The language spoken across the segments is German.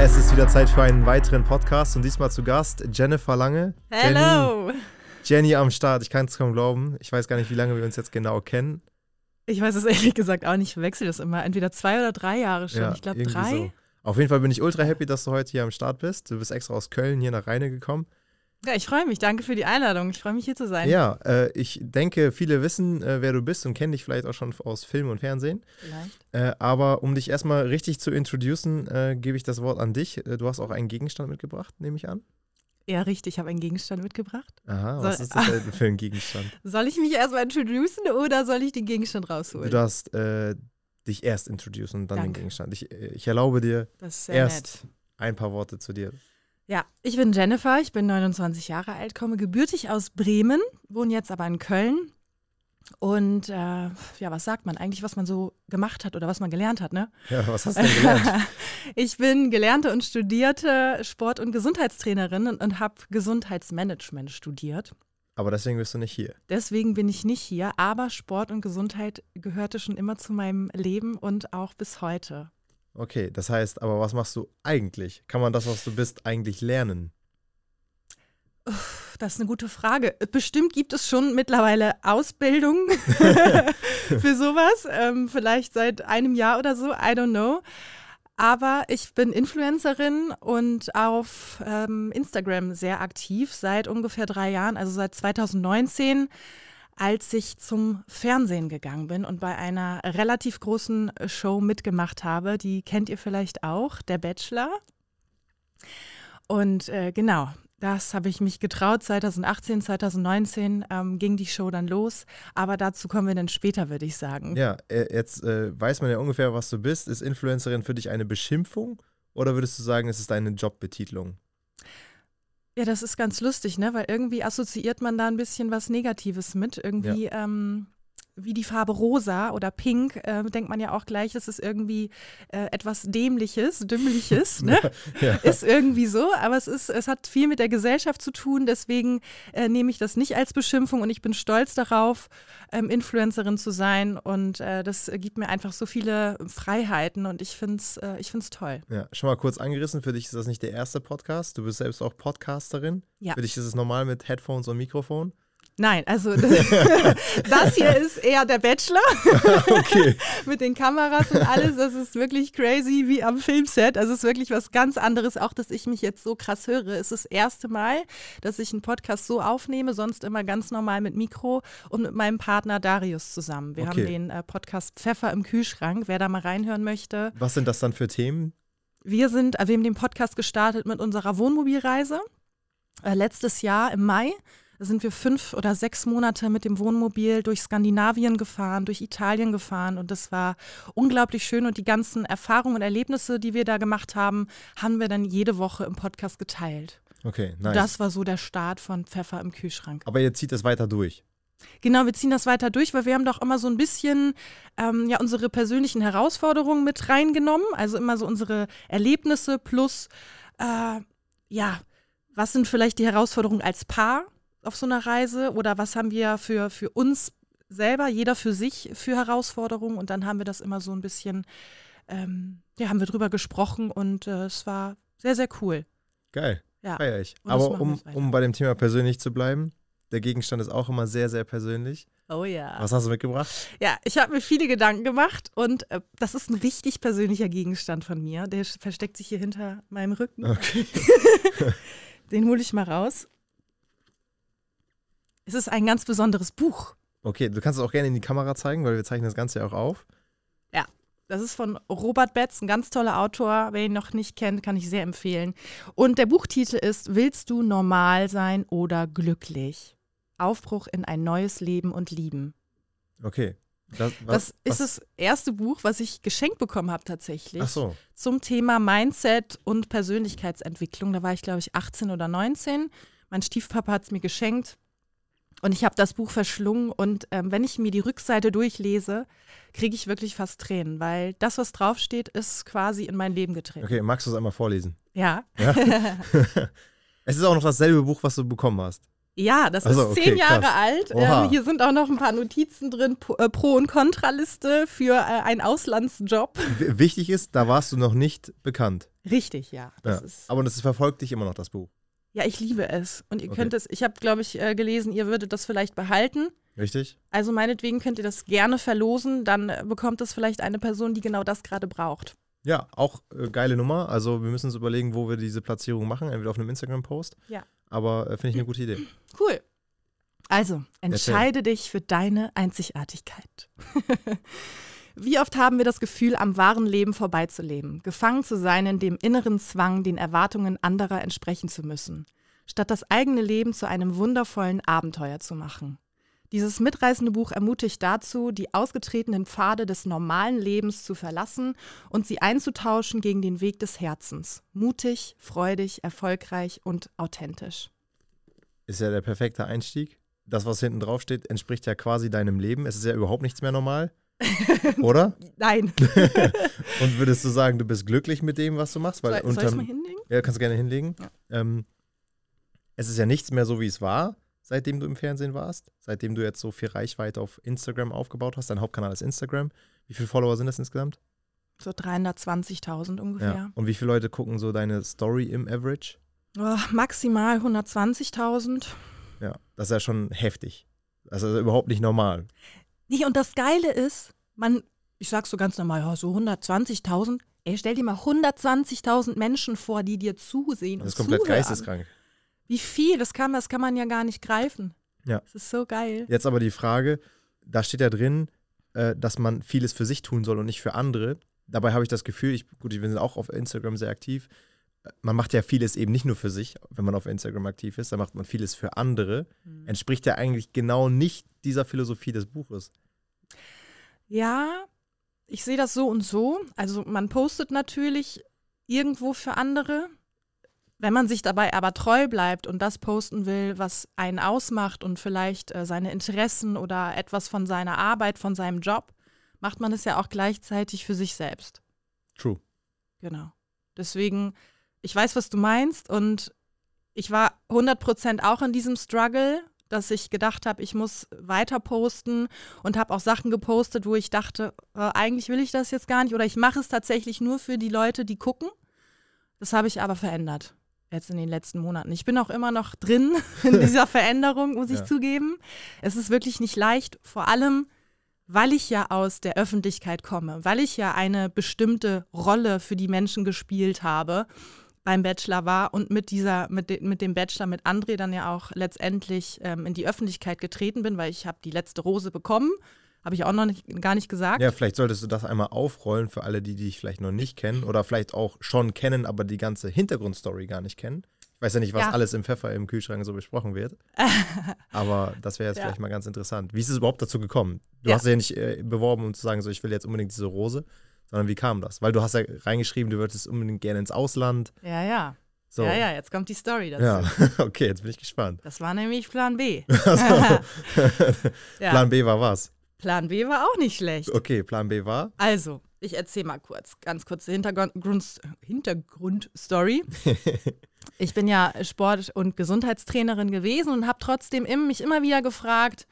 Es ist wieder Zeit für einen weiteren Podcast und diesmal zu Gast Jennifer Lange. Hello! Jenny, Jenny am Start, ich kann es kaum glauben. Ich weiß gar nicht, wie lange wir uns jetzt genau kennen. Ich weiß es ehrlich gesagt auch nicht, ich verwechsel das immer. Entweder zwei oder drei Jahre schon. Ja, ich glaube drei. So. Auf jeden Fall bin ich ultra happy, dass du heute hier am Start bist. Du bist extra aus Köln hier nach Rheine gekommen. Ja, ich freue mich. Danke für die Einladung. Ich freue mich hier zu sein. Ja, äh, ich denke, viele wissen, äh, wer du bist und kennen dich vielleicht auch schon aus Film und Fernsehen. Vielleicht. Äh, aber um dich erstmal richtig zu introducen, äh, gebe ich das Wort an dich. Äh, du hast auch einen Gegenstand mitgebracht, nehme ich an. Ja, richtig. Ich habe einen Gegenstand mitgebracht. Aha, was Soll- ist das denn für ein Gegenstand? Soll ich mich erstmal introducen oder soll ich den Gegenstand rausholen? Du darfst äh, dich erst introducen und dann den Danke. Gegenstand. Ich, ich erlaube dir erst nett. ein paar Worte zu dir. Ja, ich bin Jennifer, ich bin 29 Jahre alt, komme gebürtig aus Bremen, wohne jetzt aber in Köln. Und äh, ja, was sagt man eigentlich, was man so gemacht hat oder was man gelernt hat, ne? Ja, was hast du denn gelernt? ich bin gelernte und studierte Sport- und Gesundheitstrainerin und, und habe Gesundheitsmanagement studiert. Aber deswegen bist du nicht hier. Deswegen bin ich nicht hier, aber Sport und Gesundheit gehörte schon immer zu meinem Leben und auch bis heute. Okay, das heißt, aber was machst du eigentlich? Kann man das, was du bist, eigentlich lernen? Das ist eine gute Frage. Bestimmt gibt es schon mittlerweile Ausbildung für sowas. Ähm, vielleicht seit einem Jahr oder so, I don't know. Aber ich bin Influencerin und auf ähm, Instagram sehr aktiv seit ungefähr drei Jahren, also seit 2019, als ich zum Fernsehen gegangen bin und bei einer relativ großen Show mitgemacht habe. Die kennt ihr vielleicht auch, der Bachelor. Und äh, genau, das habe ich mich getraut. 2018, 2019 ähm, ging die Show dann los. Aber dazu kommen wir dann später, würde ich sagen. Ja, äh, jetzt äh, weiß man ja ungefähr, was du bist. Ist Influencerin für dich eine Beschimpfung oder würdest du sagen, es ist eine Jobbetitlung? Ja, das ist ganz lustig, ne? Weil irgendwie assoziiert man da ein bisschen was Negatives mit. Irgendwie ähm, wie die Farbe rosa oder pink, äh, denkt man ja auch gleich, das ist irgendwie äh, etwas Dämliches, Dümmliches, ne? Ja. Ist irgendwie so, aber es ist, es hat viel mit der Gesellschaft zu tun, deswegen äh, nehme ich das nicht als Beschimpfung und ich bin stolz darauf, ähm, Influencerin zu sein und äh, das gibt mir einfach so viele Freiheiten und ich finde es äh, ich find's toll. Ja, schon mal kurz angerissen. Für dich ist das nicht der erste Podcast. Du bist selbst auch Podcasterin. Ja. Für dich ist es normal mit Headphones und Mikrofon. Nein, also das, das hier ist eher der Bachelor Okay. mit den Kameras und alles. Das ist wirklich crazy wie am Filmset. Also es ist wirklich was ganz anderes, auch dass ich mich jetzt so krass höre. Es ist das erste Mal, dass ich einen Podcast so aufnehme, sonst immer ganz normal mit Mikro und mit meinem Partner Darius zusammen. Wir Okay. haben den äh, Podcast Pfeffer im Kühlschrank, wer da mal reinhören möchte. Was sind das dann für Themen? Wir sind, äh, wir haben den Podcast gestartet mit unserer Wohnmobilreise. Äh, letztes Jahr im Mai sind wir fünf oder sechs Monate mit dem Wohnmobil durch Skandinavien gefahren, durch Italien gefahren und das war unglaublich schön und die ganzen Erfahrungen und Erlebnisse, die wir da gemacht haben, haben wir dann jede Woche im Podcast geteilt. Okay, nice. Das war so der Start von Pfeffer im Kühlschrank. Aber ihr zieht es weiter durch. Genau, wir ziehen das weiter durch, weil wir haben doch immer so ein bisschen ähm, ja, unsere persönlichen Herausforderungen mit reingenommen. Also immer so unsere Erlebnisse plus, äh, ja, was sind vielleicht die Herausforderungen als Paar auf so einer Reise oder was haben wir für, für uns selber, jeder für sich für Herausforderungen und dann haben wir das immer so ein bisschen, ähm, ja, haben wir drüber gesprochen und äh, es war sehr, sehr cool. Geil. Ja. Feier ich. Und Aber um, um bei dem Thema persönlich zu bleiben, der Gegenstand ist auch immer sehr, sehr persönlich. Oh ja. Was hast du mitgebracht? Ja, ich habe mir viele Gedanken gemacht und äh, das ist ein richtig persönlicher Gegenstand von mir. Der versteckt sich hier hinter meinem Rücken. Okay. Den hole ich mal raus. Es ist ein ganz besonderes Buch. Okay, du kannst es auch gerne in die Kamera zeigen, weil wir zeichnen das Ganze ja auch auf. Das ist von Robert Betz, ein ganz toller Autor. Wer ihn noch nicht kennt, kann ich sehr empfehlen. Und der Buchtitel ist Willst du normal sein oder glücklich? Aufbruch in ein neues Leben und Lieben. Okay. Das, was, Das ist was, das erste Buch, was ich geschenkt bekommen habe tatsächlich. Ach so. zum Thema Mindset und Persönlichkeitsentwicklung. Da war ich, glaube ich, 18 oder 19. Mein Stiefpapa hat es mir geschenkt und ich habe das Buch verschlungen. Und ähm, wenn ich mir die Rückseite durchlese, kriege ich wirklich fast Tränen, weil das, was draufsteht, ist quasi in mein Leben getreten. Okay, magst du es einmal vorlesen? Ja. Ja? es ist auch noch dasselbe Buch, was du bekommen hast. Ja, das Also, ist okay, zehn Jahre krass. alt. Ähm, hier sind auch noch ein paar Notizen drin, Pro- äh, Pro- und Kontraliste für äh, einen Auslandsjob. W wichtig ist, da warst du noch nicht bekannt. Richtig, ja. Das Ja. Aber das verfolgt dich immer noch, das Buch. Ja, ich liebe es. Und ihr Okay. könnt es, ich habe, glaube ich, äh, gelesen, ihr würdet das vielleicht behalten. Richtig? Also meinetwegen könnt ihr das gerne verlosen, dann äh, bekommt es vielleicht eine Person, die genau das gerade braucht. Ja, auch äh, geile Nummer. Also wir müssen uns überlegen, wo wir diese Platzierung machen. Entweder auf einem Instagram-Post. Ja. Aber äh, finde ich eine gute Idee. Cool. Also, entscheide dich für deine Einzigartigkeit. Wie oft haben wir das Gefühl, am wahren Leben vorbeizuleben, gefangen zu sein in dem inneren Zwang, den Erwartungen anderer entsprechen zu müssen, statt das eigene Leben zu einem wundervollen Abenteuer zu machen. Dieses mitreißende Buch ermutigt dazu, die ausgetretenen Pfade des normalen Lebens zu verlassen und sie einzutauschen gegen den Weg des Herzens. Mutig, freudig, erfolgreich und authentisch. Ist ja der perfekte Einstieg. Das, was hinten drauf steht, entspricht ja quasi deinem Leben. Es ist ja überhaupt nichts mehr normal. Oder? Nein. Und würdest du sagen, du bist glücklich mit dem, was du machst? Weil Soll, soll ich mal hinlegen? Ja, kannst du gerne hinlegen. Ja. Ähm, es ist ja nichts mehr so, wie es war, seitdem du im Fernsehen warst. Seitdem du jetzt so viel Reichweite auf Instagram aufgebaut hast. Dein Hauptkanal ist Instagram. Wie viele Follower sind das insgesamt? So 320.000 ungefähr. Und wie viele Leute gucken so deine Story im Average? Oh, maximal 120.000. Ja, das ist ja schon heftig. Das ist überhaupt nicht normal. Nee, und das Geile ist, man, ich sag's so ganz normal, ja, so 120.000. Ey, stell dir mal 120.000 Menschen vor, die dir zusehen Das ist komplett zuhören. geisteskrank. Wie viel? Das kann, das kann man ja gar nicht greifen. Ja. Das ist so geil. Jetzt aber die Frage, da steht ja drin, äh, dass man vieles für sich tun soll und nicht für andere. Dabei habe ich das Gefühl, ich, gut, wir sind auch auf Instagram sehr aktiv, man macht ja vieles eben nicht nur für sich, wenn man auf Instagram aktiv ist, da macht man vieles für andere. Hm. Entspricht ja eigentlich genau nicht dieser Philosophie des Buches. Ja, ich sehe das so und so. Also man postet natürlich irgendwo für andere. Wenn man sich dabei aber treu bleibt und das posten will, was einen ausmacht und vielleicht äh, seine Interessen oder etwas von seiner Arbeit, von seinem Job, macht man es ja auch gleichzeitig für sich selbst. True. Genau. Deswegen, ich weiß, was du meinst und ich war 100% auch in diesem Struggle, dass ich gedacht habe, ich muss weiter posten und habe auch Sachen gepostet, wo ich dachte, äh, eigentlich will ich das jetzt gar nicht oder ich mache es tatsächlich nur für die Leute, die gucken. Das habe ich aber verändert jetzt in den letzten Monaten. Ich bin auch immer noch drin in dieser Veränderung, muss ich Ja. zugeben. Es ist wirklich nicht leicht, vor allem weil ich ja aus der Öffentlichkeit komme, weil ich ja eine bestimmte Rolle für die Menschen gespielt habe beim Bachelor war und mit dieser, mit, de, mit dem Bachelor mit André dann ja auch letztendlich ähm, in die Öffentlichkeit getreten bin, weil ich habe die letzte Rose bekommen. Habe ich auch noch nicht, gar nicht gesagt. Ja, vielleicht solltest du das einmal aufrollen für alle, die dich vielleicht noch nicht kennen oder vielleicht auch schon kennen, aber die ganze Hintergrundstory gar nicht kennen. Ich weiß ja nicht, was Ja. alles im Pfeffer im Kühlschrank so besprochen wird. Aber das wäre jetzt Ja. vielleicht mal ganz interessant. Wie ist es überhaupt dazu gekommen? Du Ja. hast ja nicht äh, beworben, um zu sagen, so ich will jetzt unbedingt diese Rose, sondern wie kam das? Weil du hast ja reingeschrieben, du würdest unbedingt gerne ins Ausland. Ja, ja. So. Ja, ja, jetzt kommt die Story dazu. Ja, okay, jetzt bin ich gespannt. Das war nämlich Plan B. Ja. Plan B war was? Plan B war auch nicht schlecht. Okay, Plan B war. Also, ich erzähle mal kurz, ganz kurze Hintergrund, Hintergrundstory. Ich bin ja Sport- und Gesundheitstrainerin gewesen und habe trotzdem mich immer wieder gefragt,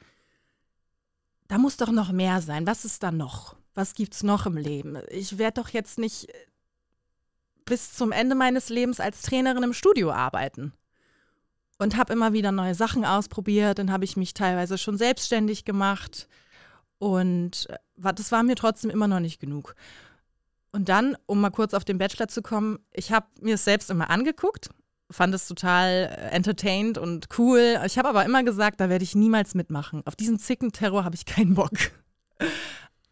da muss doch noch mehr sein. Was ist da noch? Was gibt's noch im Leben? Ich werde doch jetzt nicht äh, bis zum Ende meines Lebens als Trainerin im Studio arbeiten. Und habe immer wieder neue Sachen ausprobiert. Dann habe ich mich teilweise schon selbstständig gemacht. Und äh, das war mir trotzdem immer noch nicht genug. Und dann, um mal kurz auf den Bachelor zu kommen, ich habe mir es selbst immer angeguckt, fand es total äh, entertained und cool. Ich habe aber immer gesagt, da werde ich niemals mitmachen. Auf diesen Zickenterror habe ich keinen Bock.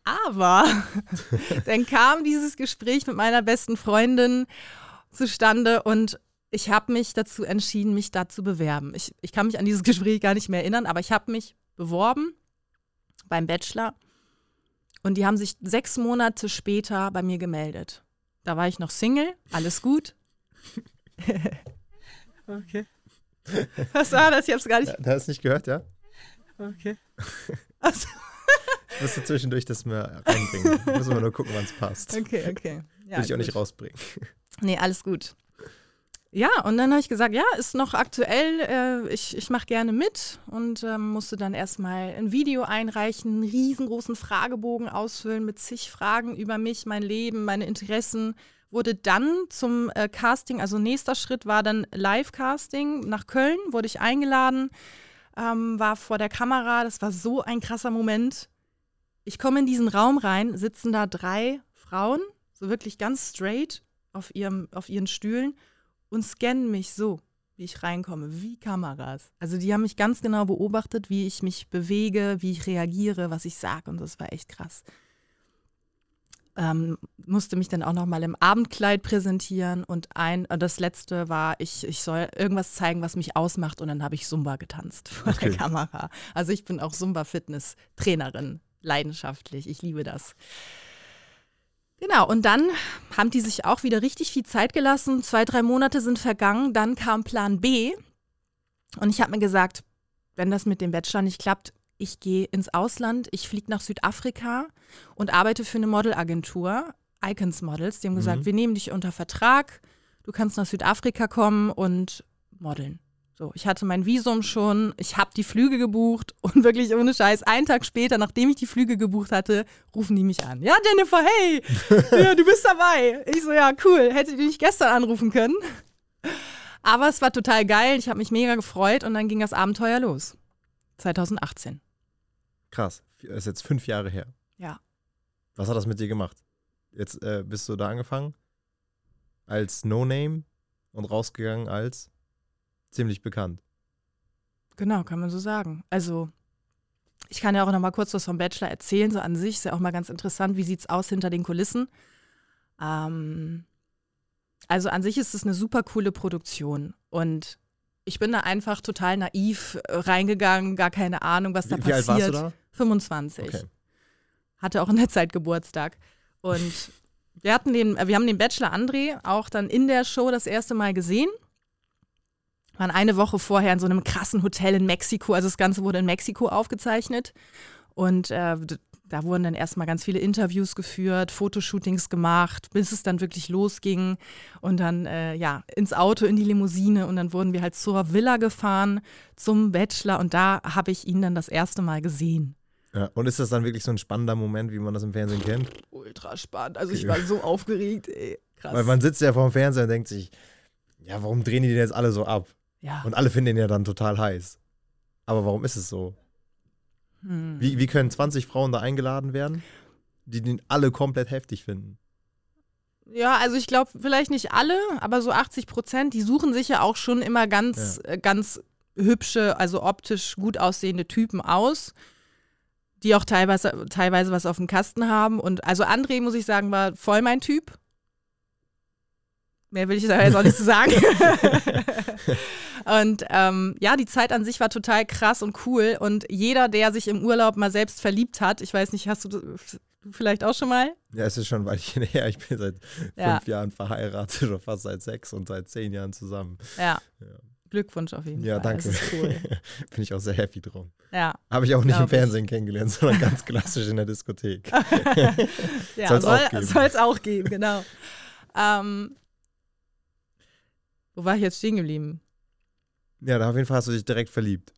Aber dann kam dieses Gespräch mit meiner besten Freundin zustande und ich habe mich dazu entschieden, mich da zu bewerben. Ich, ich kann mich an dieses Gespräch gar nicht mehr erinnern, aber ich habe mich beworben beim Bachelor und die haben sich sechs Monate später bei mir gemeldet. Da war ich noch Single, alles gut. okay. Was war das? Ich hab's gar nicht. Da hast du nicht gehört, ja? Okay. Also, Ich musste zwischendurch das mal reinbringen. Müssen wir nur gucken, wann es passt. okay, okay. Ja, Will ich auch nicht rausbringen. Nee, alles gut. Ja, und dann habe ich gesagt, ja, ist noch aktuell, äh, ich, ich mache gerne mit und ähm, musste dann erstmal ein Video einreichen, einen riesengroßen Fragebogen ausfüllen mit zig Fragen über mich, mein Leben, meine Interessen. Wurde dann zum äh, Casting, also nächster Schritt war dann Live-Casting nach Köln, wurde ich eingeladen, ähm, war vor der Kamera, das war so ein krasser Moment. Ich komme in diesen Raum rein, sitzen da drei Frauen, so wirklich ganz straight auf, ihrem, auf ihren Stühlen und scannen mich so, wie ich reinkomme, wie Kameras. Also die haben mich ganz genau beobachtet, wie ich mich bewege, wie ich reagiere, was ich sage und das war echt krass. Ähm, musste mich dann auch noch mal im Abendkleid präsentieren und ein äh, das letzte war ich ich soll irgendwas zeigen was mich ausmacht und dann habe ich Zumba getanzt vor okay. der Kamera also ich bin auch Zumba Fitness Trainerin leidenschaftlich ich liebe das Genau, und dann haben die sich auch wieder richtig viel Zeit gelassen. Zwei, drei Monate sind vergangen. Dann kam Plan B. Und ich habe mir gesagt, wenn das mit dem Bachelor nicht klappt, ich gehe ins Ausland, ich fliege nach Südafrika und arbeite für eine Modelagentur, Icons Models. Die haben gesagt, mhm. wir nehmen dich unter Vertrag, du kannst nach Südafrika kommen und modeln. So, ich hatte mein Visum schon, ich habe die Flüge gebucht und wirklich ohne Scheiß, einen Tag später, nachdem ich die Flüge gebucht hatte, rufen die mich an. Ja, Jennifer, hey, ja, du bist dabei. Ich so, ja, cool, hättet ihr nicht gestern anrufen können. Aber es war total geil, ich habe mich mega gefreut und dann ging das Abenteuer los. 2018. Krass, das ist jetzt fünf Jahre her. Ja. Was hat das mit dir gemacht? Jetzt äh, bist du da angefangen als No-Name und rausgegangen als ziemlich bekannt. Genau, kann man so sagen. Also, ich kann ja auch noch mal kurz was vom Bachelor erzählen, so an sich. Ist ja auch mal ganz interessant, wie sieht es aus hinter den Kulissen. Ähm, also, an sich ist es eine super coole Produktion. Und ich bin da einfach total naiv äh, reingegangen, gar keine Ahnung, was da wie, passiert. Wie alt warst du da? 25. Okay. Hatte auch in der Zeit Geburtstag. Und wir hatten den, wir haben den Bachelor André auch dann in der Show das erste Mal gesehen waren eine Woche vorher in so einem krassen Hotel in Mexiko. Also das Ganze wurde in Mexiko aufgezeichnet. Und äh, da wurden dann erstmal ganz viele Interviews geführt, Fotoshootings gemacht, bis es dann wirklich losging. Und dann, äh, ja, ins Auto, in die Limousine. Und dann wurden wir halt zur Villa gefahren, zum Bachelor. Und da habe ich ihn dann das erste Mal gesehen. Ja, und ist das dann wirklich so ein spannender Moment, wie man das im Fernsehen kennt? Ultra spannend. Also ich war so aufgeregt, ey. Krass. Weil man sitzt ja vor dem Fernseher und denkt sich, ja, warum drehen die den jetzt alle so ab? Ja. Und alle finden ihn ja dann total heiß. Aber warum ist es so? Hm. Wie, wie können 20 Frauen da eingeladen werden, die den alle komplett heftig finden? Ja, also ich glaube, vielleicht nicht alle, aber so 80 Prozent, die suchen sich ja auch schon immer ganz, ja. äh, ganz hübsche, also optisch gut aussehende Typen aus, die auch teilweise, teilweise was auf dem Kasten haben. Und also André, muss ich sagen, war voll mein Typ. Mehr will ich da jetzt auch nicht zu sagen. und ähm, ja, die Zeit an sich war total krass und cool. Und jeder, der sich im Urlaub mal selbst verliebt hat, ich weiß nicht, hast du, vielleicht auch schon mal? Ja, es ist schon ein Weilchen her. Ich bin seit ja. fünf Jahren verheiratet oder fast seit sechs und seit zehn Jahren zusammen. Ja. ja. Glückwunsch auf jeden ja, Fall. Ja, danke. Cool. bin ich auch sehr happy drum. Ja. Habe ich auch nicht im Fernsehen ich. kennengelernt, sondern ganz klassisch in der Diskothek. ja, soll es auch, auch geben, genau. Ähm, wo war ich jetzt stehen geblieben? Ja, da auf jeden Fall hast du dich direkt verliebt.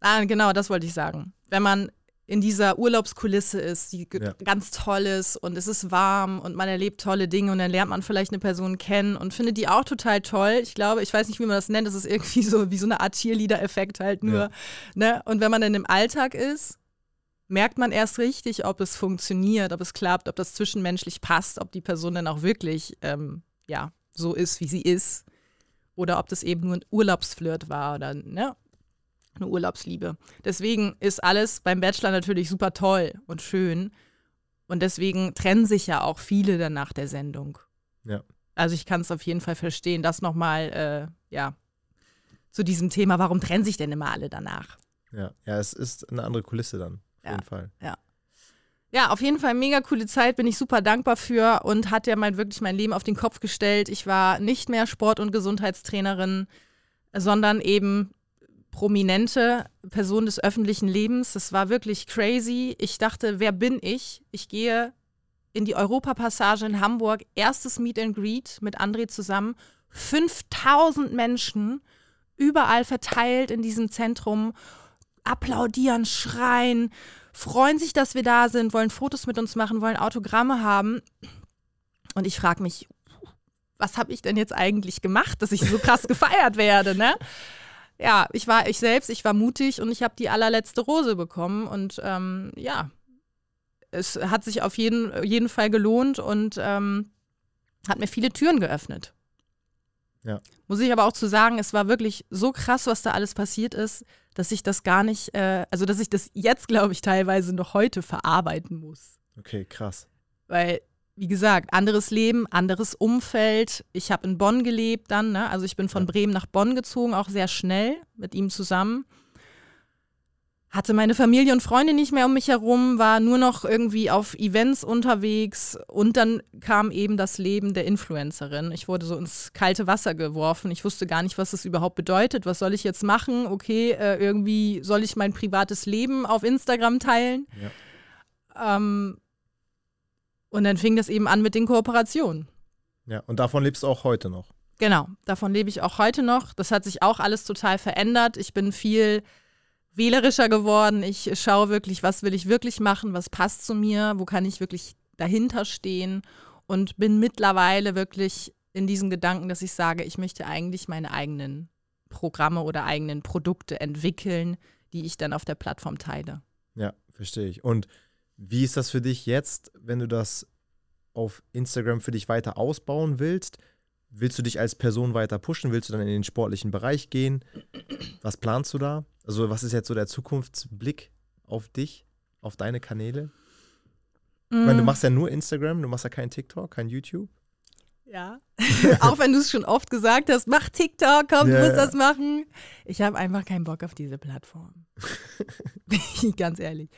Ah, genau, das wollte ich sagen. Wenn man in dieser Urlaubskulisse ist, die ja. ganz toll ist und es ist warm und man erlebt tolle Dinge und dann lernt man vielleicht eine Person kennen und findet die auch total toll. Ich glaube, ich weiß nicht, wie man das nennt, das ist irgendwie so wie so eine Art Cheerleader-Effekt halt nur. Ja. Ne? Und wenn man dann im Alltag ist, merkt man erst richtig, ob es funktioniert, ob es klappt, ob das zwischenmenschlich passt, ob die Person dann auch wirklich ähm, ja, so ist, wie sie ist. Oder ob das eben nur ein Urlaubsflirt war oder ne, eine Urlaubsliebe. Deswegen ist alles beim Bachelor natürlich super toll und schön. Und deswegen trennen sich ja auch viele dann nach der Sendung. Ja. Also ich kann es auf jeden Fall verstehen. Das nochmal, äh, ja, zu diesem Thema, warum trennen sich denn immer alle danach? Ja, ja, es ist eine andere Kulisse dann, auf ja, jeden Fall. Ja. Ja, auf jeden Fall mega coole Zeit, bin ich super dankbar für und hat ja mein, wirklich mein Leben auf den Kopf gestellt. Ich war nicht mehr Sport- und Gesundheitstrainerin, sondern eben prominente Person des öffentlichen Lebens. Das war wirklich crazy. Ich dachte, wer bin ich? Ich gehe in die Europapassage in Hamburg, erstes Meet and Greet mit André zusammen, 5000 Menschen überall verteilt in diesem Zentrum applaudieren, schreien, freuen sich, dass wir da sind, wollen Fotos mit uns machen, wollen Autogramme haben. Und ich frage mich, was habe ich denn jetzt eigentlich gemacht, dass ich so krass gefeiert werde, ne? Ja, ich war ich selbst, ich war mutig und ich habe die allerletzte Rose bekommen und ähm, ja, es hat sich auf jeden, jeden Fall gelohnt und ähm, hat mir viele Türen geöffnet. Ja. Muss ich aber auch zu sagen, es war wirklich so krass, was da alles passiert ist, dass ich das gar nicht, äh, also dass ich das jetzt, glaube ich, teilweise noch heute verarbeiten muss. Okay, krass. Weil, wie gesagt, anderes Leben, anderes Umfeld. Ich habe in Bonn gelebt dann, ne? also ich bin von Ja. Bremen nach Bonn gezogen, auch sehr schnell mit ihm zusammen. Hatte meine Familie und Freunde nicht mehr um mich herum, war nur noch irgendwie auf Events unterwegs und dann kam eben das Leben der Influencerin. Ich wurde so ins kalte Wasser geworfen. Ich wusste gar nicht, was das überhaupt bedeutet. Was soll ich jetzt machen? Okay, äh, irgendwie soll ich mein privates Leben auf Instagram teilen. Ähm, und dann fing das eben an mit den Kooperationen. Ja, und davon lebst du auch heute noch. Genau, davon lebe ich auch heute noch. Das hat sich auch alles total verändert. Ich bin viel wählerischer geworden. Ich schaue wirklich, was will ich wirklich machen, was passt zu mir, wo kann ich wirklich dahinter stehen und bin mittlerweile wirklich in diesem Gedanken, dass ich sage, ich möchte eigentlich meine eigenen Programme oder eigenen Produkte entwickeln, die ich dann auf der Plattform teile. Ja, verstehe ich. Und wie ist das für dich jetzt, wenn du das auf Instagram für dich weiter ausbauen willst? Willst du dich als Person weiter pushen? Willst du dann in den sportlichen Bereich gehen? Was planst du da? Also, was ist jetzt so der Zukunftsblick auf dich, auf deine Kanäle? Ich meine, du Mm, machst ja nur Instagram, du machst ja kein TikTok, kein YouTube. Ja. Auch wenn du es schon oft gesagt hast, mach TikTok, komm, Ja, du musst das machen. Ich habe einfach keinen Bock auf diese Plattform. Bin ich Ganz ehrlich.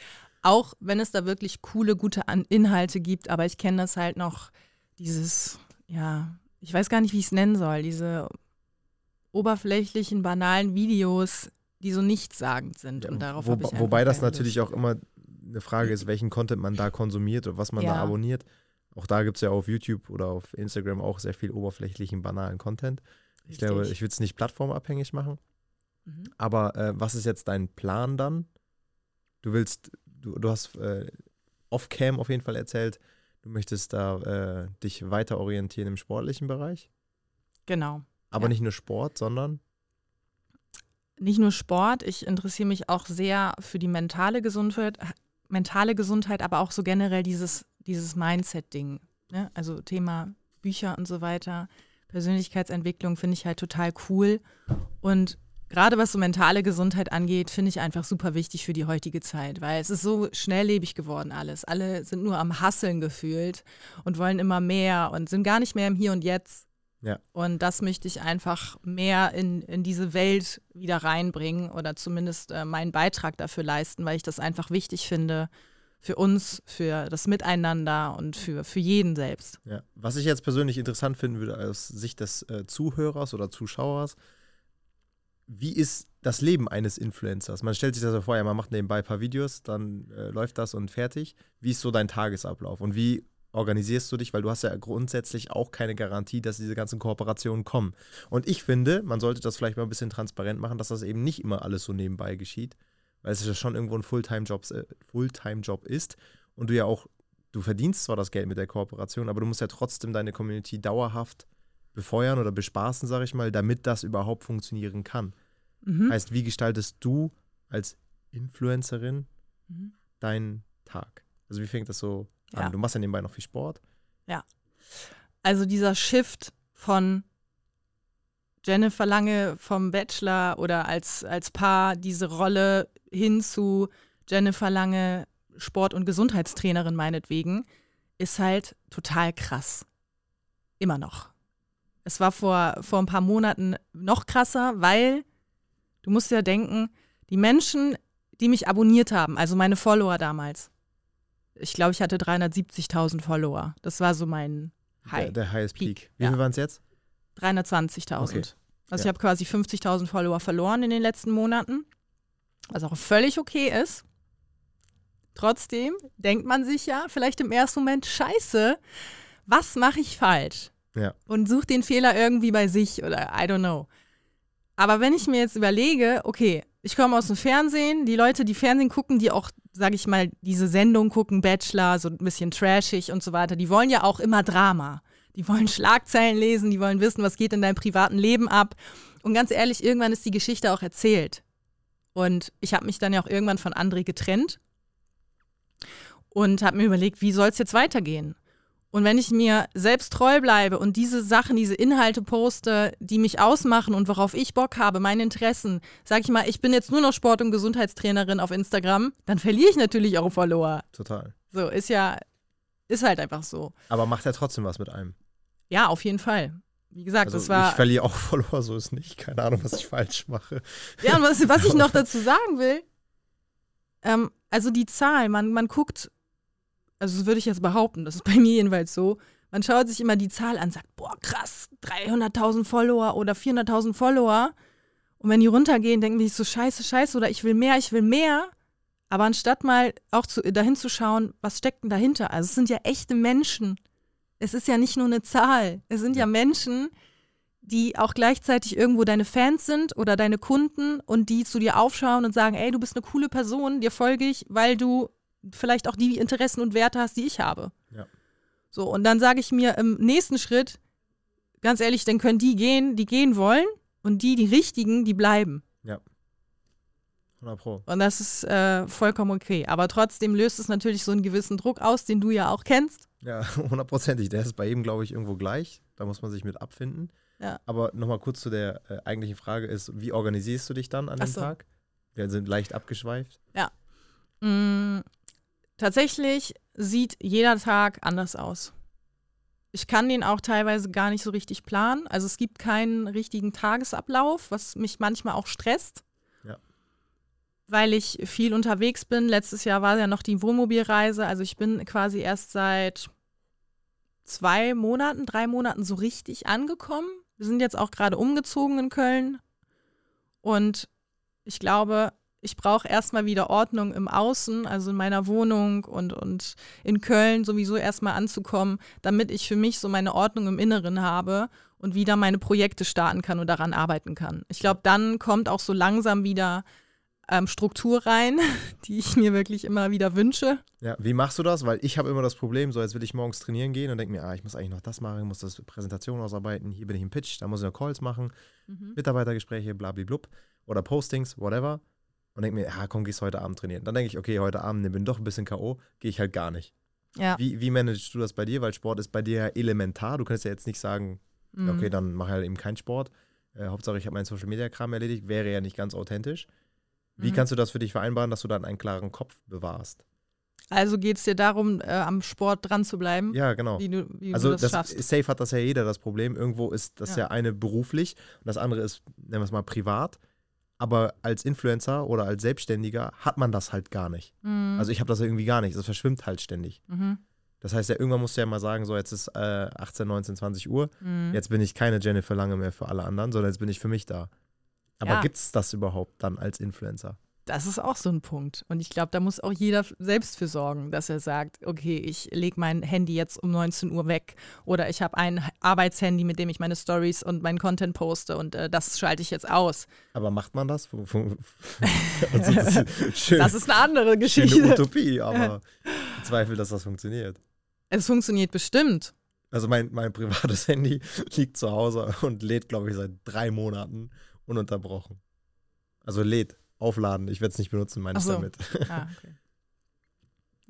Auch wenn es da wirklich coole, gute Inhalte gibt, aber ich kenne das halt noch, dieses, ja, ich weiß gar nicht, wie ich es nennen soll, diese oberflächlichen, banalen Videos, die so nichtssagend sind. Und darauf Wo, ich wobei das natürlich Lust. auch immer eine Frage ist, welchen Content man da konsumiert oder was man da Ja. abonniert. Auch da gibt es ja auf YouTube oder auf Instagram auch sehr viel oberflächlichen, banalen Content. Ich glaube, Richtig. ich würde es nicht plattformabhängig machen. Mhm. Aber äh, was ist jetzt dein Plan dann? Du willst, du, du hast äh, off-cam auf jeden Fall erzählt, du möchtest da äh, dich weiter orientieren im sportlichen Bereich. Genau. Aber Ja. nicht nur Sport, sondern nicht nur Sport, ich interessiere mich auch sehr für die mentale Gesundheit, mentale Gesundheit, aber auch so generell dieses, dieses Mindset-Ding. Ne? Also Thema Bücher und so weiter. Persönlichkeitsentwicklung finde ich halt total cool. Und gerade was so mentale Gesundheit angeht, finde ich einfach super wichtig für die heutige Zeit, weil es ist so schnelllebig geworden alles. Alle sind nur am Hasseln gefühlt und wollen immer mehr und sind gar nicht mehr im Hier und Jetzt. Ja. Und das möchte ich einfach mehr in, in diese Welt wieder reinbringen oder zumindest äh, meinen Beitrag dafür leisten, weil ich das einfach wichtig finde für uns, für das Miteinander und für, für jeden selbst. Ja. Was ich jetzt persönlich interessant finden würde aus Sicht des äh, Zuhörers oder Zuschauers, wie ist das Leben eines Influencers? Man stellt sich das ja vor, ja, man macht nebenbei ein paar Videos, dann äh, läuft das und fertig. Wie ist so dein Tagesablauf und wie organisierst du dich? Weil du hast ja grundsätzlich auch keine Garantie, dass diese ganzen Kooperationen kommen. Und ich finde, man sollte das vielleicht mal ein bisschen transparent machen, dass das eben nicht immer alles so nebenbei geschieht, weil es ja schon irgendwo ein Fulltime-Job äh, Fulltime ist und du ja auch du verdienst zwar das Geld mit der Kooperation, aber du musst ja trotzdem deine Community dauerhaft befeuern oder bespaßen, sage ich mal, damit das überhaupt funktionieren kann. Mhm. Heißt, wie gestaltest du als Influencerin Mhm. deinen Tag? Also wie fängt das so an? Ja. Du machst ja nebenbei noch viel Sport. Also dieser Shift von Jennifer Lange vom Bachelor oder als, als Paar diese Rolle hin zu Jennifer Lange, Sport- und Gesundheitstrainerin meinetwegen, ist halt total krass. Immer noch. Es war vor, vor ein paar Monaten noch krasser, weil du musst ja denken, die Menschen, die mich abonniert haben, also meine Follower damals, ich glaube, ich hatte 370.000 Follower. Das war so mein High. Der, der Highest Peak. Peak, Wie ja. viel waren es jetzt? 320.000. Okay. Also ich Ja. habe quasi 50.000 Follower verloren in den letzten Monaten, was auch völlig okay ist. Trotzdem denkt man sich ja vielleicht im ersten Moment, scheiße, was mache ich falsch? Ja. und sucht den Fehler irgendwie bei sich oder I don't know. Aber wenn ich mir jetzt überlege, okay, ich komme aus dem Fernsehen, die Leute, die Fernsehen gucken, die auch, sage ich mal, diese Sendung gucken, Bachelor, so ein bisschen trashig und so weiter, die wollen ja auch immer Drama. Die wollen Schlagzeilen lesen, die wollen wissen, was geht in deinem privaten Leben ab. Und ganz ehrlich, irgendwann ist die Geschichte auch erzählt. Und ich habe mich dann ja auch irgendwann von André getrennt und habe mir überlegt, wie soll es jetzt weitergehen? Und wenn ich mir selbst treu bleibe und diese Sachen, diese Inhalte poste, die mich ausmachen und worauf ich Bock habe, meine Interessen, sag ich mal, ich bin jetzt nur noch Sport- und Gesundheitstrainerin auf Instagram, dann verliere ich natürlich auch Follower. Total. So, ist ja, ist halt einfach so. Aber macht ja trotzdem was mit einem. Ja, auf jeden Fall. Wie gesagt, Also das war. ich verliere auch Follower, so ist nicht. Keine Ahnung, was ich falsch mache. Ja, und was, was ich noch dazu sagen will, ähm, also die Zahl, man, man guckt, also das würde ich jetzt behaupten, das ist bei mir jedenfalls so, man schaut sich immer die Zahl an, sagt, boah, krass, 300.000 Follower oder 400.000 Follower. Und wenn die runtergehen, denken die so, scheiße, scheiße, oder ich will mehr, ich will mehr. Aber anstatt mal auch zu, dahin zu schauen, was steckt denn dahinter? Also es sind ja echte Menschen. Es ist ja nicht nur eine Zahl. Es sind ja, Ja. Menschen, die auch gleichzeitig irgendwo deine Fans sind oder deine Kunden und die zu dir aufschauen und sagen, ey, du bist eine coole Person, dir folge ich, weil du vielleicht auch die Interessen und Werte hast, die ich habe. Ja. So, und dann sage ich mir im nächsten Schritt, ganz ehrlich, dann können die gehen, die gehen wollen und die, die richtigen, die bleiben. 100 Pro. Und das ist äh, vollkommen okay. Aber trotzdem löst es natürlich so einen gewissen Druck aus, den du ja auch kennst. Ja, hundertprozentig. Der ist bei jedem, glaube ich, irgendwo gleich. Da muss man sich mit abfinden. Ja. Aber nochmal kurz zu der äh, eigentlichen Frage ist, wie organisierst du dich dann an Ach dem so. Tag? Wir sind leicht abgeschweift. Mm, tatsächlich sieht jeder Tag anders aus. Ich kann den auch teilweise gar nicht so richtig planen. Also es gibt keinen richtigen Tagesablauf, was mich manchmal auch stresst. Ja. Weil ich viel unterwegs bin. Letztes Jahr war ja noch die Wohnmobilreise. Also ich bin quasi erst seit zwei Monaten, drei Monaten so richtig angekommen. Wir sind jetzt auch gerade umgezogen in Köln. Und ich glaube, ich brauche erstmal wieder Ordnung im Außen, also in meiner Wohnung und, und in Köln sowieso erstmal anzukommen, damit ich für mich so meine Ordnung im Inneren habe und wieder meine Projekte starten kann und daran arbeiten kann. Ich glaube, dann kommt auch so langsam wieder ähm, Struktur rein, die ich mir wirklich immer wieder wünsche. Ja, wie machst du das? Weil ich habe immer das Problem, so jetzt will ich morgens trainieren gehen und denke mir, ah, ich muss eigentlich noch das machen, ich muss das Präsentation ausarbeiten, hier bin ich im Pitch, da muss ich noch Calls machen, Mitarbeitergespräche, blablablub oder Postings, whatever. Und denke mir, ja, komm, gehst heute Abend trainieren. Dann denke ich, okay, heute Abend ne, bin doch ein bisschen K.O., gehe ich halt gar nicht. Ja. Wie, wie managst du das bei dir? Weil Sport ist bei dir ja elementar. Du kannst ja jetzt nicht sagen, Mhm. okay, dann mache ich halt eben keinen Sport. Äh, Hauptsache, ich habe meinen Social Media Kram erledigt, wäre ja nicht ganz authentisch. Wie Mhm. kannst du das für dich vereinbaren, dass du dann einen klaren Kopf bewahrst? Also geht es dir darum, äh, am Sport dran zu bleiben, Ja, genau. wie du, wie Also du das, das, schaffst. safe hat das ja jeder das Problem. Irgendwo ist das ja, Ja. eine beruflich und das andere ist, nennen wir es mal, privat. Aber als Influencer oder als Selbstständiger hat man das halt gar nicht. Mhm. Also ich habe das irgendwie gar nicht. Das verschwimmt halt ständig. mhm. Das heißt ja, irgendwann musst du ja mal sagen, so jetzt ist äh, 18, 19, 20 Uhr. Mhm. Jetzt bin ich keine Jennifer Lange mehr für alle anderen, sondern jetzt bin ich für mich da. Aber Ja. gibt es das überhaupt dann als Influencer? Das ist auch so ein Punkt. Und ich glaube, da muss auch jeder selbst für sorgen, dass er sagt, okay, ich lege mein Handy jetzt um 19 Uhr weg oder ich habe ein Arbeitshandy, mit dem ich meine Stories und meinen Content poste und äh, das schalte ich jetzt aus. Aber macht man das? Also das ist schön, Das ist eine andere schöne Geschichte. Utopie, aber ich zweifle, dass das funktioniert. Es funktioniert bestimmt. Also mein, mein privates Handy liegt zu Hause und lädt, glaube ich, seit drei Monaten ununterbrochen. Also lädt, aufladen. Ich werde es nicht benutzen, meine Ach ich so. damit. Ah, okay.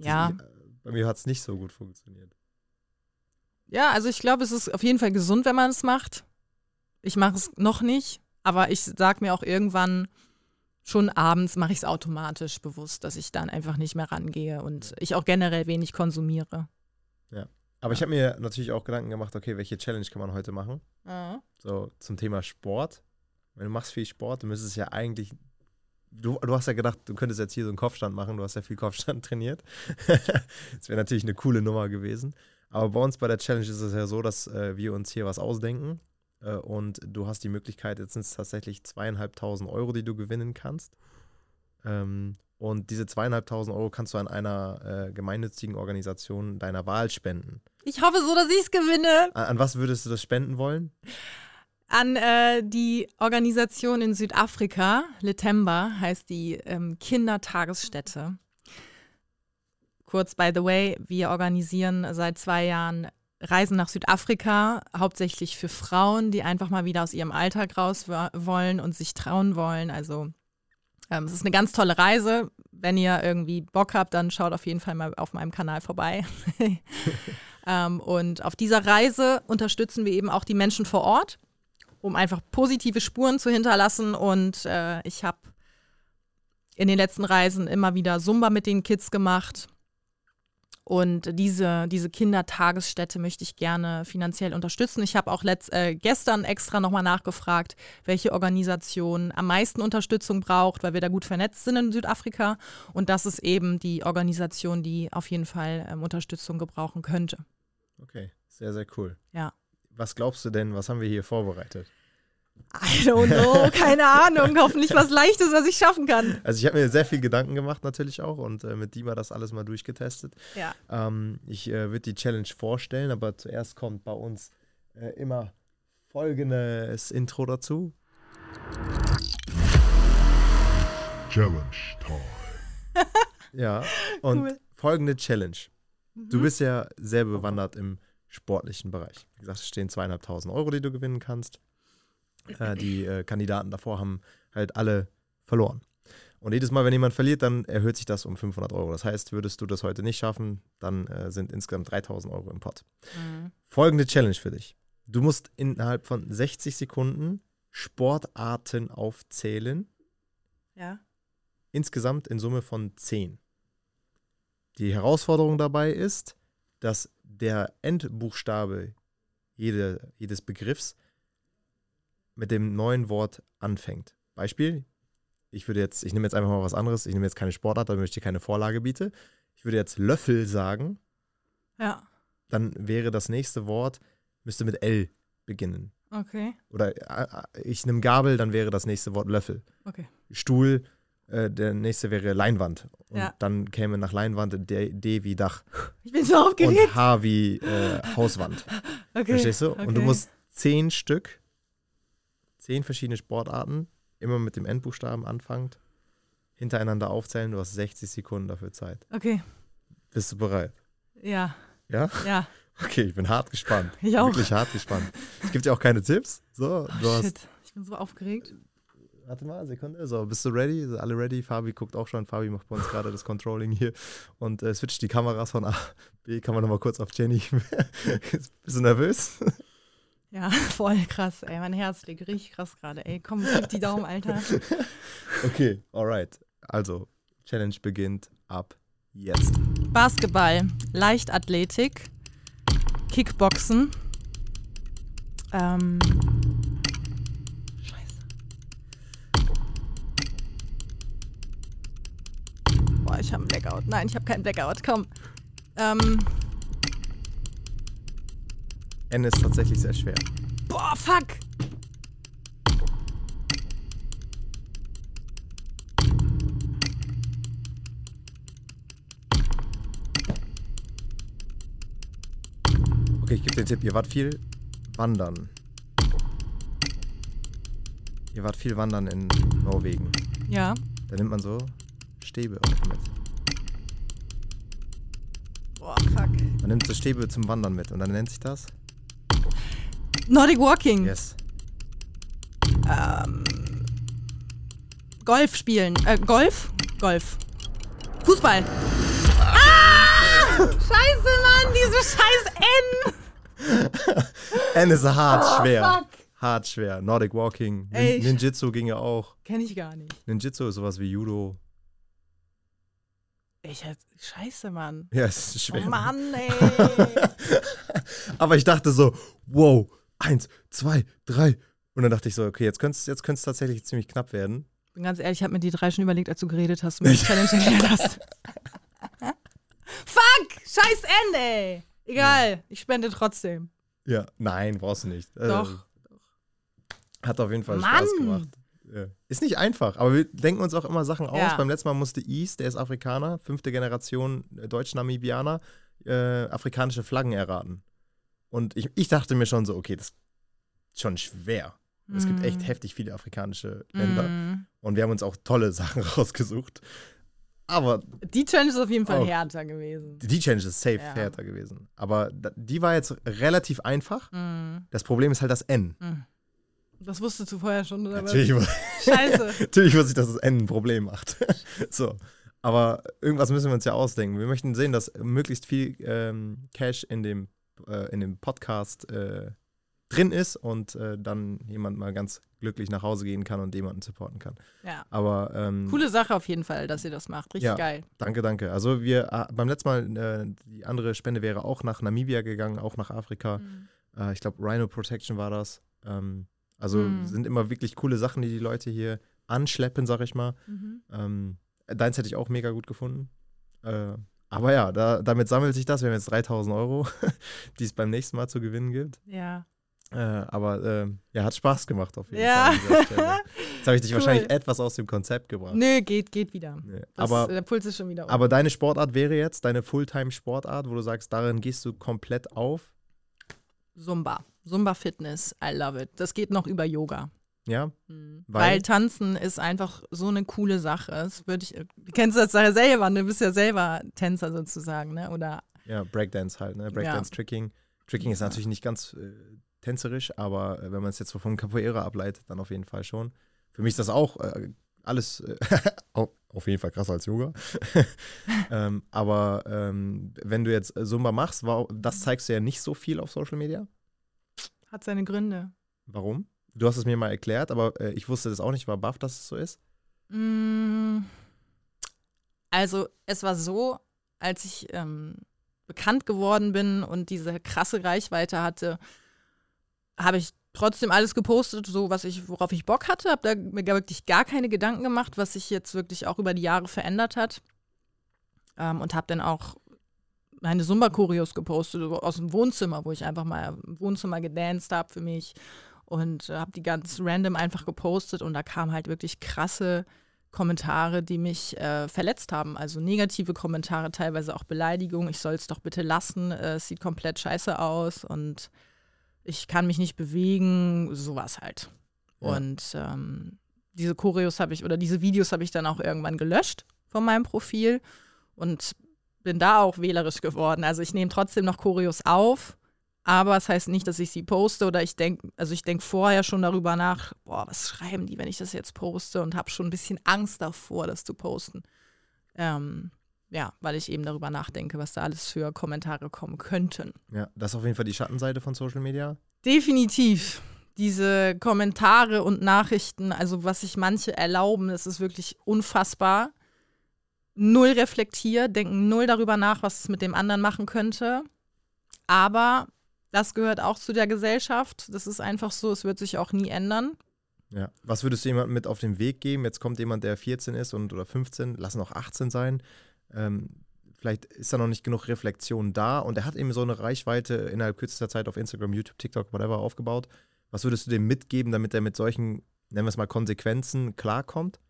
Ja, Bei mir hat es nicht so gut funktioniert. ja, also ich glaube, es ist auf jeden Fall gesund, wenn man es macht. Ich mache es noch nicht, aber ich sage mir auch irgendwann, schon abends mache ich es automatisch bewusst, dass ich dann einfach nicht mehr rangehe und ich auch generell wenig konsumiere. Aber ich habe mir natürlich auch Gedanken gemacht, okay, welche Challenge kann man heute machen? So zum Thema Sport. Wenn du machst viel Sport, du müsstest ja eigentlich. Du, du hast ja gedacht, du könntest jetzt hier so einen Kopfstand machen, du hast ja viel Kopfstand trainiert. das wäre natürlich eine coole Nummer gewesen. Aber bei uns bei der Challenge ist es ja so, dass äh, wir uns hier was ausdenken. Äh, und du hast die Möglichkeit, jetzt sind es tatsächlich zweieinhalbtausend Euro, die du gewinnen kannst. Ähm, und diese zweieinhalbtausend Euro kannst du an einer äh, gemeinnützigen Organisation deiner Wahl spenden. Ich hoffe so, dass ich es gewinne. An, an was würdest du das spenden wollen? An äh, die Organisation in Südafrika, Letemba heißt die ähm, Kindertagesstätte. Kurz, by the way, wir organisieren seit zwei Jahren Reisen nach Südafrika, hauptsächlich für Frauen, die einfach mal wieder aus ihrem Alltag raus wo- wollen und sich trauen wollen. Also ähm, es ist eine ganz tolle Reise. Wenn ihr irgendwie Bock habt, dann schaut auf jeden Fall mal auf meinem Kanal vorbei. ähm, und auf dieser Reise unterstützen wir eben auch die Menschen vor Ort, um einfach positive Spuren zu hinterlassen. Und äh, ich habe in den letzten Reisen immer wieder Zumba mit den Kids gemacht. Und diese, diese Kindertagesstätte möchte ich gerne finanziell unterstützen. Ich habe auch letzt, äh, gestern extra nochmal nachgefragt, welche Organisation am meisten Unterstützung braucht, weil wir da gut vernetzt sind in Südafrika. Und das ist eben die Organisation, die auf jeden Fall ähm, Unterstützung gebrauchen könnte. Okay, sehr, sehr cool. Ja. Was glaubst du denn, was haben wir hier vorbereitet? I don't know, keine Ahnung. Hoffentlich was Leichtes, was ich schaffen kann. Also ich habe mir sehr viel Gedanken gemacht natürlich auch und äh, mit Dima das alles mal durchgetestet. Ja. Ähm, ich äh, würde die Challenge vorstellen, aber zuerst kommt bei uns äh, immer folgendes Intro dazu. Challenge Time. Ja, und Cool. folgende Challenge. Mhm. Du bist ja sehr bewandert im sportlichen Bereich. Wie gesagt, es stehen zweieinhalbtausend Euro, die du gewinnen kannst. Äh, die äh, Kandidaten davor haben halt alle verloren. Und jedes Mal, wenn jemand verliert, dann erhöht sich das um 500 Euro. Das heißt, würdest du das heute nicht schaffen, dann äh, sind insgesamt 3000 Euro im Pot. Mhm. Folgende Challenge für dich. Du musst innerhalb von 60 Sekunden Sportarten aufzählen, Ja. insgesamt in Summe von 10. Die Herausforderung dabei ist, dass der Endbuchstabe jede, jedes Begriffs mit dem neuen Wort anfängt. Beispiel, ich würde jetzt, ich nehme jetzt einfach mal was anderes, ich nehme jetzt keine Sportart, damit ich dir keine Vorlage biete. Ich würde jetzt Löffel sagen, Ja. dann wäre das nächste Wort, müsste mit L beginnen. Okay. Oder äh, äh, ich nehme Gabel, dann wäre das nächste Wort Löffel. Okay. Stuhl, äh, der nächste wäre Leinwand. Und Ja. dann käme nach Leinwand D, D wie Dach Ich bin so aufgeregt. und H wie äh, Hauswand. Okay. Verstehst du? Und du okay. musst zehn Stück, zehn verschiedene Sportarten, immer mit dem Endbuchstaben anfangend, hintereinander aufzählen. Du hast 60 Sekunden dafür Zeit. Okay. Bist du bereit? Ja. Ja? Ja. Okay, ich bin hart gespannt. Ich auch. Wirklich hart gespannt. Es gibt ja auch keine Tipps. So, du Oh, hast shit. Ich bin so aufgeregt. Warte mal, Sekunde. So, bist du ready? Sind alle ready? Fabi guckt auch schon. Fabi macht bei uns gerade das Controlling hier und äh, switcht die Kameras von A, B. Kann man nochmal kurz auf Jenny. bist du nervös? Ja, voll krass, ey. Mein Herz schlägt richtig krass gerade, ey. Komm, gib die Daumen, Alter. Okay, alright. Also, Challenge beginnt ab jetzt. Basketball, Leichtathletik, Kickboxen. Ähm. Scheiße. Boah, ich habe einen Blackout. Nein, ich habe keinen Blackout. Komm. Ähm. N ist tatsächlich sehr schwer. Boah, fuck. Okay, ich gebe den Tipp. Ihr wart viel wandern. Ihr wart viel wandern in Norwegen. Ja. Da nimmt man so Stäbe auch mit. Boah, fuck. Man nimmt so Stäbe zum Wandern mit und dann nennt sich das? Nordic Walking. Yes. Ähm, Golf spielen. Äh, Golf? Golf. Fußball. Ah! Scheiße, Mann, diese scheiß N. N ist hart Oh, schwer. fuck. Hart schwer. Nordic Walking. Nin Ninjitsu ging ja auch. Kenn ich gar nicht. Ninjitsu ist sowas wie Judo. Ich hätte, scheiße, Mann. Ja, es ist Oh schwer. Mann, ey. Aber ich dachte so, wow, eins, zwei, drei. Und dann dachte ich so, okay, jetzt könnte es jetzt tatsächlich ziemlich knapp werden. bin ganz ehrlich, ich habe mir die drei schon überlegt, als du geredet hast, mir die Challenge erklärt hast. Fuck! Scheiß N, ey. Egal, ich spende trotzdem. Ja, nein, brauchst du nicht. Äh, Doch. Hat auf jeden Fall Mann. Spaß gemacht. äh, ist nicht einfach, aber wir denken uns auch immer Sachen aus. Ja. Beim letzten Mal musste East, der ist Afrikaner, fünfte Generation äh, Deutsch-Namibianer, äh, afrikanische Flaggen erraten. Und ich, ich dachte mir schon so, okay, das ist schon schwer. Es gibt echt Mm. heftig viele afrikanische Länder. Mm. Und wir haben uns auch tolle Sachen rausgesucht. Aber Die Challenge ist auf jeden Fall Auch. härter gewesen. die Challenge ist safe Ja. härter gewesen. Aber die war jetzt relativ einfach. Mm. Das Problem ist halt das N. Das wusstest du vorher schon, oder Natürlich, was? Scheiße. natürlich wusste ich, dass das N ein Problem macht. so. Aber irgendwas müssen wir uns ja ausdenken. Wir möchten sehen, dass möglichst viel ähm, Cash in dem, äh, in dem Podcast äh, drin ist und äh, dann jemand mal ganz glücklich nach Hause gehen kann und jemanden supporten kann. Ja. Aber ähm, Coole Sache auf jeden Fall, dass ihr das macht. Richtig Ja. geil. Danke, danke. Also wir äh, beim letzten Mal, äh, die andere Spende wäre auch nach Namibia gegangen, auch nach Afrika. Mhm. Äh, ich glaube, Rhino Protection war das. Ähm, also Mhm. sind immer wirklich coole Sachen, die die Leute hier anschleppen, sag ich mal. Mhm. Ähm, deins hätte ich auch mega gut gefunden. Aber ja, da, damit sammelt sich das. Wir haben jetzt 3000 Euro, die es beim nächsten Mal zu gewinnen gibt. Ja. Äh, aber äh, ja, hat Spaß gemacht auf jeden Ja. Fall. Jetzt habe ich dich Cool. wahrscheinlich etwas aus dem Konzept gebracht. Nö, geht, geht wieder. Nee. Das, Aber der Puls ist schon wieder oben. Aber deine Sportart wäre jetzt, deine Fulltime-Sportart, wo du sagst, darin gehst du komplett auf. Zumba. Zumba Fitness. I love it. Das geht noch über Yoga. Ja, Mhm. Weil? Weil? Tanzen ist einfach so eine coole Sache. Das würde ich, du kennst das ja selber, du bist ja selber Tänzer sozusagen, ne? Oder ja, Breakdance halt, ne? Breakdance, Tricking. Tricking ist natürlich nicht ganz äh, tänzerisch, aber äh, wenn man es jetzt so vom Capoeira ableitet, dann auf jeden Fall schon. Für mich ist das auch äh, alles äh, au- auf jeden Fall krasser als Yoga. ähm, aber ähm, wenn du jetzt äh, Zumba machst, wa- das zeigst du ja nicht so viel auf Social Media. hat seine Gründe. Warum? Du hast es mir mal erklärt, aber äh, ich wusste das auch nicht, war baff, dass es so ist. Mm, Also, es war so, als ich ähm, bekannt geworden bin und diese krasse Reichweite hatte, habe ich trotzdem alles gepostet, so was ich, worauf ich Bock hatte, habe da mir wirklich gar keine Gedanken gemacht, was sich jetzt wirklich auch über die Jahre verändert hat. Ähm, und habe dann auch meine Zumba-Choreos gepostet aus dem Wohnzimmer, wo ich einfach mal im Wohnzimmer gedanced habe für mich und äh, habe die ganz random einfach gepostet und da kamen halt wirklich krasse Kommentare, die mich äh, verletzt haben. Also negative Kommentare, teilweise auch Beleidigungen. Ich soll es doch bitte lassen. Äh, es sieht komplett scheiße aus und ich kann mich nicht bewegen. Sowas halt. Ja. Und ähm, diese Choreos habe ich oder diese Videos habe ich dann auch irgendwann gelöscht von meinem Profil und bin da auch wählerisch geworden. Also ich nehme trotzdem noch Choreos auf, aber es heißt nicht, dass ich sie poste oder ich denke, also ich denke vorher schon darüber nach, boah, was schreiben die, wenn ich das jetzt poste und habe schon ein bisschen Angst davor, das zu posten. Ähm, ja, weil ich eben darüber nachdenke, was da alles für Kommentare kommen könnten. Ja, das ist auf jeden Fall die Schattenseite von Social Media. Definitiv. Diese Kommentare und Nachrichten, also was sich manche erlauben, das ist wirklich unfassbar. Null reflektiert, denken null darüber nach, was es mit dem anderen machen könnte. Aber das gehört auch zu der Gesellschaft. Das ist einfach so, es wird sich auch nie ändern. Ja. Was würdest du jemandem mit auf den Weg geben? Jetzt kommt jemand, der 14 ist und oder 15, lassen auch 18 sein. Ähm, vielleicht ist da noch nicht genug Reflexion da und er hat eben so eine Reichweite innerhalb kürzester Zeit auf Instagram, YouTube, TikTok, whatever aufgebaut. Was würdest du dem mitgeben, damit er mit solchen, nennen wir es mal, Konsequenzen klarkommt?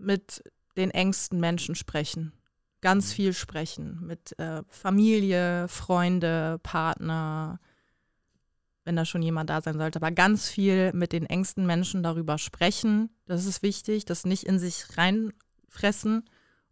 mit den engsten Menschen sprechen. Ganz viel sprechen. Mit äh, Familie, Freunde, Partner, wenn da schon jemand da sein sollte. Aber ganz viel mit den engsten Menschen darüber sprechen. Das ist wichtig. Das nicht in sich reinfressen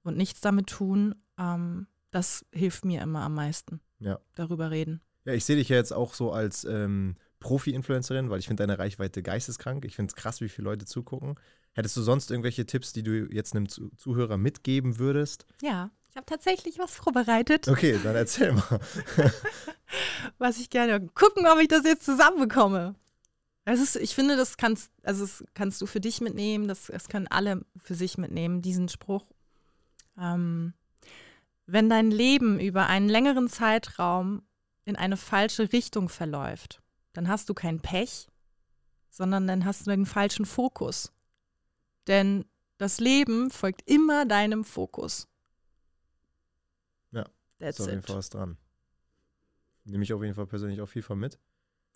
und nichts damit tun. Ähm, das hilft mir immer am meisten. Ja. Darüber reden. Ja, ich sehe dich ja jetzt auch so als ähm, Profi-Influencerin, weil ich finde deine Reichweite geisteskrank. Ich finde es krass, wie viele Leute zugucken. Hättest du sonst irgendwelche Tipps, die du jetzt einem Zu Zuhörer mitgeben würdest? Ja, habe tatsächlich was vorbereitet. Okay, dann erzähl mal. was ich gerne gucken, ob ich das jetzt zusammenbekomme. Das ist, ich finde, das kannst, also das kannst du für dich mitnehmen, das, das können alle für sich mitnehmen, diesen Spruch. Ähm, wenn dein Leben über einen längeren Zeitraum in eine falsche Richtung verläuft, dann hast du kein Pech, sondern dann hast du den falschen Fokus. Denn das Leben folgt immer deinem Fokus. That's ist auf jeden. Fall was dran. Nehme ich auf jeden Fall persönlich auch viel von mit.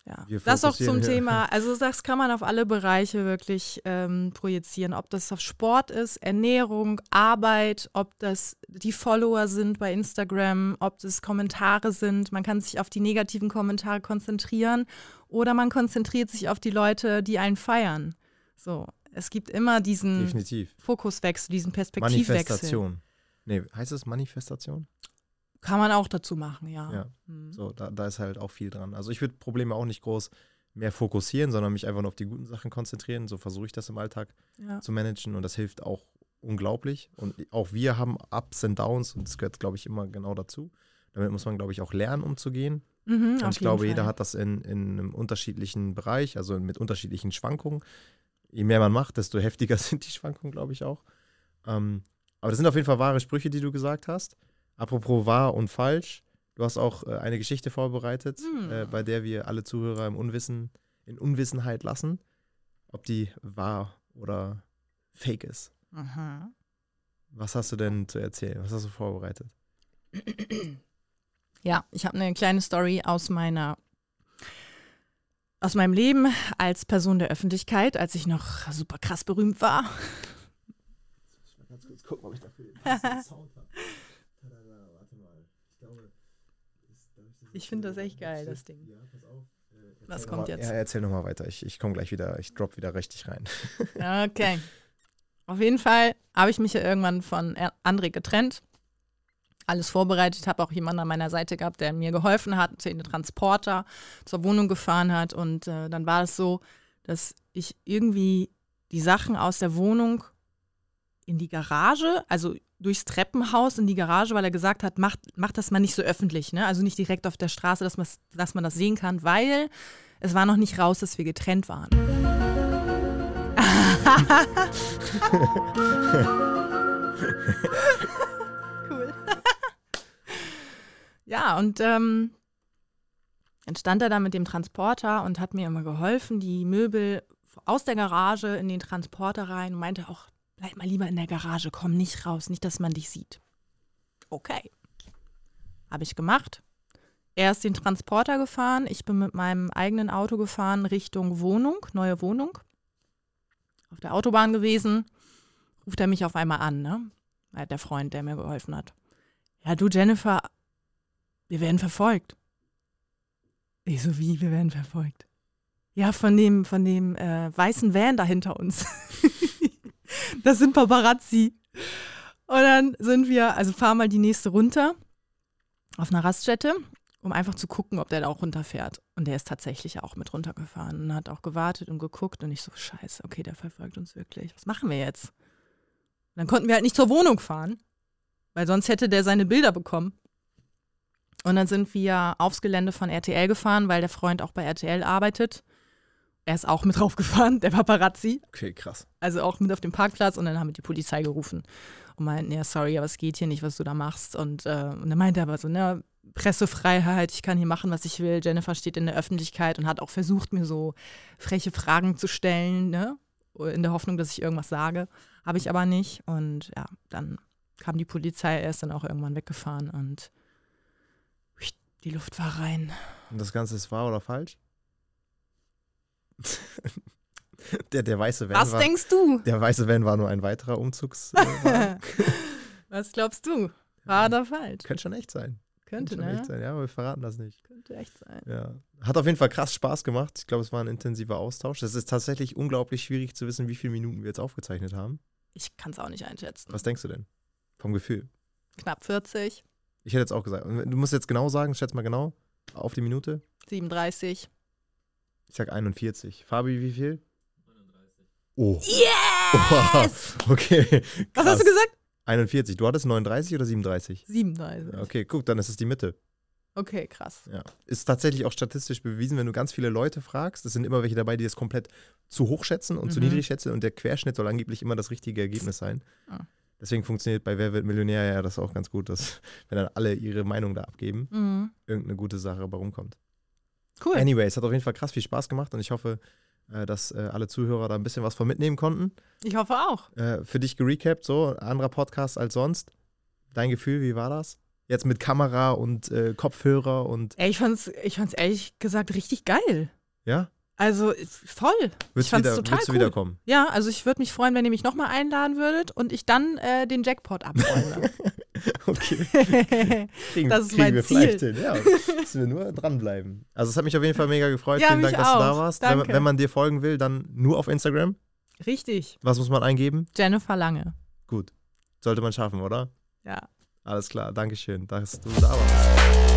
Ja, Wir das auch zum hier- Thema. Also das kann man auf alle Bereiche wirklich ähm, projizieren. Ob das auf Sport ist, Ernährung, Arbeit, ob das die Follower sind bei Instagram, ob das Kommentare sind. Man kann sich auf die negativen Kommentare konzentrieren oder man konzentriert sich auf die Leute, die einen feiern. So, es gibt immer diesen Definitiv. Fokuswechsel, diesen Perspektivwechsel. Manifestation. Nee, heißt es Manifestation? Kann man auch dazu machen, ja. Ja. Hm. So, da, da ist halt auch viel dran. Also ich würde Probleme auch nicht groß mehr fokussieren, sondern mich einfach nur auf die guten Sachen konzentrieren. So versuche ich das im Alltag ja. zu managen und das hilft auch unglaublich. Und auch wir haben Ups und Downs und das gehört, glaube ich, immer genau dazu. Damit muss man, glaube ich, auch lernen, umzugehen. Mhm, Und ich glaube, jeden jeder Fall. hat das in, in einem unterschiedlichen Bereich, also mit unterschiedlichen Schwankungen. Je mehr man macht, desto heftiger sind die Schwankungen, glaube ich auch. Ähm, aber das sind auf jeden Fall wahre Sprüche, die du gesagt hast. Apropos wahr und falsch, du hast auch äh, eine Geschichte vorbereitet, Hm. äh, bei der wir alle Zuhörer im Unwissen, in Unwissenheit lassen, ob die wahr oder fake ist. Mhm. Was hast du denn zu erzählen? Was hast du vorbereitet? Ja, ich habe eine kleine Story aus meiner aus meinem Leben als Person der Öffentlichkeit, als ich noch super krass berühmt war. Ich mal ganz kurz gucken, ob ich dafür den Sound habe. Warte mal. Ich glaube, Ich finde das echt geil, das Ding. Ja, pass auf. Äh, Was erzähl kommt jetzt? Ja, erzähl nochmal weiter. Ich, ich komme gleich wieder, ich drop wieder richtig rein. Okay. Auf jeden Fall habe ich mich ja irgendwann von André getrennt. Alles vorbereitet, habe auch jemanden an meiner Seite gehabt, der mir geholfen hat, den Transporter zur Wohnung gefahren hat. Und äh, dann war es so, dass ich irgendwie die Sachen aus der Wohnung in die Garage, also durchs Treppenhaus in die Garage, weil er gesagt hat, macht, macht das mal nicht so öffentlich, ne? Also nicht direkt auf der Straße, dass, dass man das sehen kann, weil es war noch nicht raus, dass wir getrennt waren. cool. ja, und ähm, dann stand er da mit dem Transporter und hat mir immer geholfen, die Möbel aus der Garage in den Transporter rein und meinte auch, bleib mal lieber in der Garage, komm nicht raus, nicht, dass man dich sieht. Okay. Habe ich gemacht. Er ist den Transporter gefahren, ich bin mit meinem eigenen Auto gefahren Richtung Wohnung, neue Wohnung. Auf der Autobahn gewesen, ruft er mich auf einmal an, ne? Der Freund, der mir geholfen hat. Ja, du Jennifer, wir werden verfolgt. Ich so, wie, wir werden verfolgt? Ja, von dem, von dem äh, weißen Van da hinter uns. das sind Paparazzi. Und dann sind wir, also fahren mal die nächste runter auf einer Raststätte, um einfach zu gucken, ob der da auch runterfährt. Und der ist tatsächlich auch mit runtergefahren und hat auch gewartet und geguckt und ich so, scheiße, okay, der verfolgt uns wirklich. Was machen wir jetzt? Und dann konnten wir halt nicht zur Wohnung fahren, weil sonst hätte der seine Bilder bekommen. Und dann sind wir aufs Gelände von RTL gefahren, weil der Freund auch bei RTL arbeitet. Er ist auch mit draufgefahren, der Paparazzi. Okay, krass. Also auch mit auf dem Parkplatz und dann haben wir die Polizei gerufen und meinten, ja, sorry, aber es geht hier nicht, was du da machst. Und, äh, und dann meinte er aber so, ne, Pressefreiheit, ich kann hier machen, was ich will. Jennifer steht in der Öffentlichkeit und hat auch versucht, mir so freche Fragen zu stellen, ne? In der Hoffnung, dass ich irgendwas sage. Habe ich aber nicht. Und ja, dann kam die Polizei, er ist dann auch irgendwann weggefahren und die Luft war rein. Und das Ganze ist wahr oder falsch? der, der weiße Van Was war, denkst du? der weiße Van war nur ein weiterer Umzugswagen. Was glaubst du? War oder falsch? Könnte schon echt sein. Könnte, schon echt ne? sein. Ja, aber wir verraten das nicht. Könnte echt sein. Ja. Hat auf jeden Fall krass Spaß gemacht. Ich glaube, es war ein intensiver Austausch. Es ist tatsächlich unglaublich schwierig zu wissen, wie viele Minuten wir jetzt aufgezeichnet haben. Ich kann es auch nicht einschätzen. Was denkst du denn? Vom Gefühl. Knapp 40, Ich hätte jetzt auch gesagt. Du musst jetzt genau sagen, schätz mal genau. Auf die Minute. 37. Ich sag 41. Fabi, wie viel? 39. Oh. Yes! Okay. Was hast du krass. gesagt? 41. Du hattest 39 oder 37? 37. Okay, guck, dann ist es die Mitte. Okay, krass. Ja. Ist tatsächlich auch statistisch bewiesen, wenn du ganz viele Leute fragst, es sind immer welche dabei, die es komplett zu hoch schätzen und zu Mhm. niedrig schätzen und der Querschnitt soll angeblich immer das richtige Ergebnis sein. Ah. Deswegen funktioniert bei Wer wird Millionär ja das auch ganz gut, dass wenn dann alle ihre Meinung da abgeben, Mhm. irgendeine gute Sache dabei rumkommt. Cool. Anyway, es hat auf jeden Fall krass viel Spaß gemacht und ich hoffe, äh, dass äh, alle Zuhörer da ein bisschen was von mitnehmen konnten. Ich hoffe auch. Äh, Für dich gerecapt, so, anderer Podcast als sonst. Dein Gefühl, wie war das? Jetzt mit Kamera und äh, Kopfhörer und Ey, ich fand's, ich fand's ehrlich gesagt richtig geil. ja? Also voll. Würdest, fand's wieder, total du cool. wiederkommen? Ja, also ich würde mich freuen, wenn ihr mich nochmal einladen würdet und ich dann äh, den Jackpot abräume. Okay. Kriegen, Das ist mein wir Ziel. vielleicht hin. Ja, müssen wir nur dranbleiben. Also es hat mich auf jeden Fall mega gefreut. Ja, Vielen Dank, dass du da auch. warst. Wenn, wenn man dir folgen will, dann nur auf Instagram. Richtig. Was muss man eingeben? Jennifer Lange. Gut. Sollte man schaffen, oder? Ja. Alles klar. Dankeschön, dass du da warst.